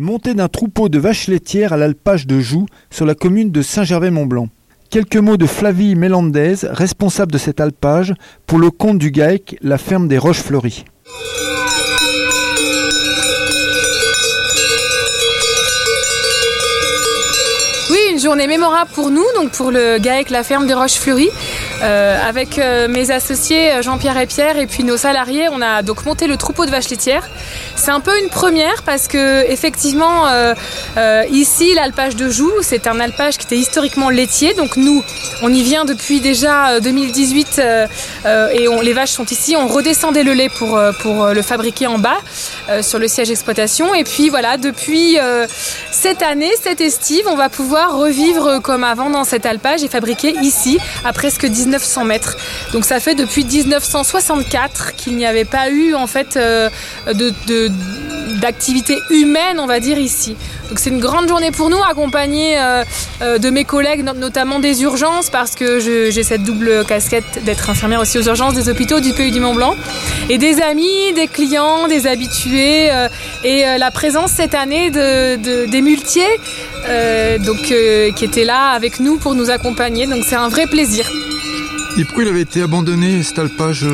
Montée d'un troupeau de vaches laitières à l'alpage de Joux, sur la commune de Saint-Gervais-Mont-Blanc. Quelques mots de Flavie Mélandez, responsable de cet alpage, pour le compte du GAEC, la ferme des Roches Fleuries. Oui, une journée mémorable pour nous, donc pour le GAEC, la ferme des Roches Fleuries. Euh, avec euh, mes associés euh, Jean-Pierre et Pierre et puis nos salariés, on a donc monté le troupeau de vaches laitières. C'est un peu une première parce que effectivement ici l'alpage de Joux, c'est un alpage qui était historiquement laitier. Donc nous, on y vient depuis déjà 2018 et les vaches sont ici. On redescendait le lait pour le fabriquer en bas sur le siège exploitation. Et puis voilà, depuis cette année, cette estive, on va pouvoir revivre comme avant dans cet alpage et fabriquer ici à presque 19 1900 mètres. Donc ça fait depuis 1964 qu'il n'y avait pas eu en fait euh, de, d'activité humaine, on va dire ici. Donc c'est une grande journée pour nous, accompagnée euh, euh, de mes collègues, notamment des urgences, parce que j'ai cette double casquette d'être infirmière aussi aux urgences des hôpitaux du Pays du Mont Blanc, et des amis, des clients, des habitués, et la présence cette année de, des muletiers, donc qui étaient là avec nous pour nous accompagner. Donc c'est un vrai plaisir. Et pourquoi il avait été abandonné cet alpage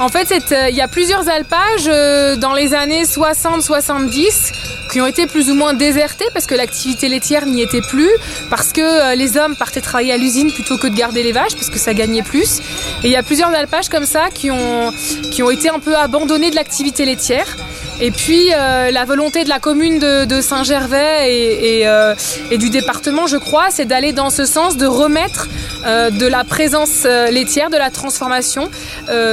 En fait, euh, il y a plusieurs alpages euh, dans les années 60-70 qui ont été plus ou moins désertés parce que l'activité laitière n'y était plus, parce que euh, les hommes partaient travailler à l'usine plutôt que de garder les vaches parce que ça gagnait plus. Et il y a plusieurs alpages comme ça qui ont, qui ont été un peu abandonnés de l'activité laitière. Et puis euh, la volonté de la commune de, Saint-Gervais euh, et, du département, je crois, c'est d'aller dans ce sens, de remettre euh, de la présence laitière, de la transformation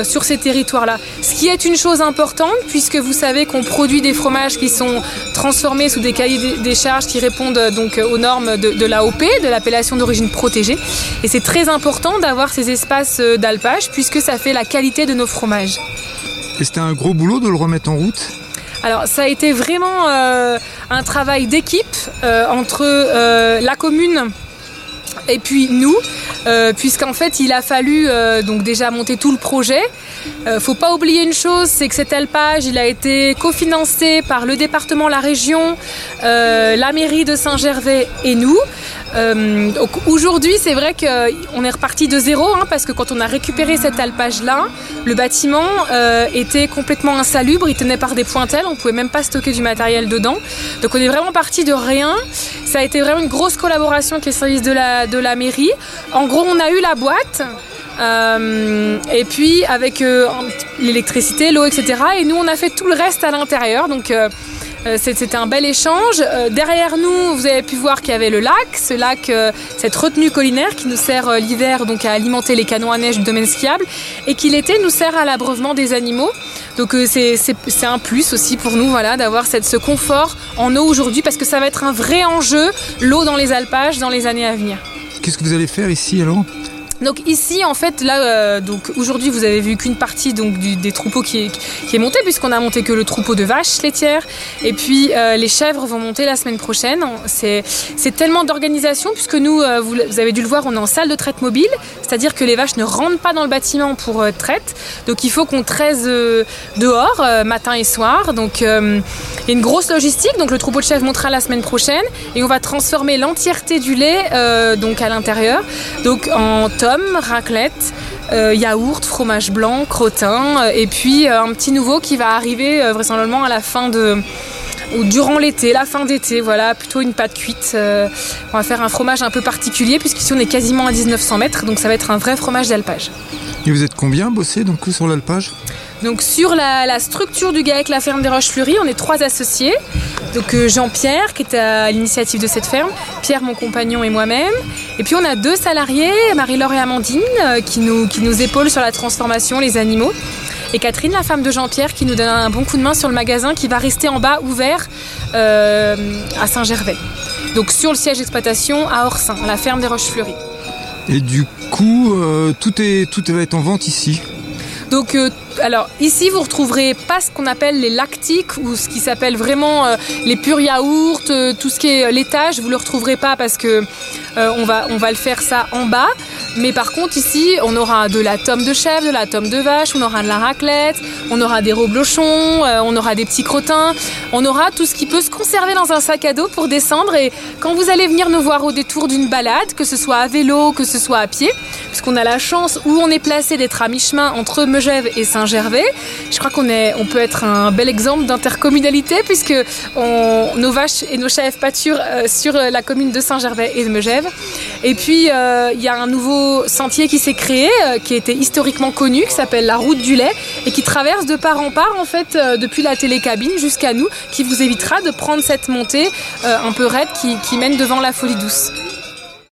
sur ces territoires-là. Ce qui est une chose importante, puisque vous savez qu'on produit des fromages qui sont transformés sous des cahiers des charges qui répondent donc aux normes de, de l'AOP, de l'appellation d'origine protégée. Et c'est très important d'avoir ces espaces d'alpage, puisque ça fait la qualité de nos fromages. Et c'était un gros boulot de le remettre en route? Alors ça a été vraiment euh, un travail d'équipe euh, entre euh, la commune et puis nous, puisqu'en fait il a fallu donc déjà monter tout le projet. faut pas oublier une chose, c'est que cet alpage il a été cofinancé par le département, la région, la mairie de Saint-Gervais et nous. Euh, aujourd'hui, c'est vrai qu'on est reparti de zéro, hein, parce que quand on a récupéré cet alpage-là, le bâtiment euh, était complètement insalubre, il tenait par des pointelles, on pouvait même pas stocker du matériel dedans. Donc on est vraiment parti de rien. Ça a été vraiment une grosse collaboration avec les services de la, de la mairie. En gros, on a eu la boîte. Euh, et puis avec l'électricité, l'eau, etc. Et nous, on a fait tout le reste à l'intérieur. Donc euh, c'était un bel échange. Euh, derrière nous, vous avez pu voir qu'il y avait le lac, ce lac, euh, cette retenue collinaire qui nous sert l'hiver donc à alimenter les canons à neige du domaine skiable et qui l'été nous sert à l'abreuvement des animaux. Donc c'est un plus aussi pour nous voilà, d'avoir ce confort en eau aujourd'hui parce que ça va être un vrai enjeu, l'eau dans les alpages dans les années à venir. Qu'est-ce que vous allez faire ici alors donc ici, en fait, là, euh, donc aujourd'hui, vous avez vu qu'une partie donc des troupeaux qui est, qui montée, puisqu'on a monté que le troupeau de vaches laitières, et puis euh, les chèvres vont monter la semaine prochaine. C'est tellement d'organisation, puisque nous, euh, vous, avez dû le voir, on est en salle de traite mobile, c'est-à-dire que les vaches ne rentrent pas dans le bâtiment pour traite, donc il faut qu'on traise dehors matin et soir. Donc il y a une grosse logistique. Donc le troupeau de chèvres montera la semaine prochaine, et on va transformer l'entièreté du lait donc à l'intérieur, donc en raclette, euh, yaourt, fromage blanc, crottin, euh, et puis euh, un petit nouveau qui va arriver vraisemblablement à la fin de ou durant l'été, la fin d'été, voilà, plutôt une pâte cuite. on va faire un fromage un peu particulier puisqu'ici on est quasiment à 1900 mètres, donc ça va être un vrai fromage d'alpage. Et vous êtes combien bossé donc sur l'alpage? Donc sur la, structure du GAEC La Ferme des Roches Fleuries, on est trois associés. Donc euh, Jean-Pierre qui est à l'initiative de cette ferme, Pierre mon compagnon et moi-même. Et puis on a deux salariés, Marie-Laure et Amandine, euh, qui nous, qui épaulent sur la transformation, les animaux. Et Catherine, la femme de Jean-Pierre, qui nous donne un bon coup de main sur le magasin qui va rester en bas ouvert euh, à Saint-Gervais. Donc sur le siège d'exploitation à Orsin, la ferme des Roches Fleuries. Et du coup, tout, est, tout va être en vente ici donc alors ici vous retrouverez pas ce qu'on appelle les lactiques ou ce qui s'appelle vraiment euh, les purs yaourts, euh, tout ce qui est laitage, vous le retrouverez pas parce que euh, on, va, on va le faire ça en bas. Mais par contre, ici, on aura de la tome de chèvre, de la tome de vache, on aura de la raclette, on aura des reblochons, euh, on aura des petits crottins, on aura tout ce qui peut se conserver dans un sac à dos pour descendre. Et quand vous allez venir nous voir au détour d'une balade, que ce soit à vélo, que ce soit à pied, puisqu'on a la chance où on est placé d'être à mi-chemin entre Megève et Saint-Gervais, je crois qu'on on peut être un bel exemple d'intercommunalité puisque nos vaches et nos chèvres pâturent euh, sur la commune de Saint-Gervais et de Megève. Et puis, euh, il y a un nouveau sentier qui s'est créé, euh, qui était historiquement connu, qui s'appelle la route du lait, et qui traverse de part en part, en fait, euh, depuis la télécabine jusqu'à nous, qui vous évitera de prendre cette montée un peu raide qui mène devant la folie douce.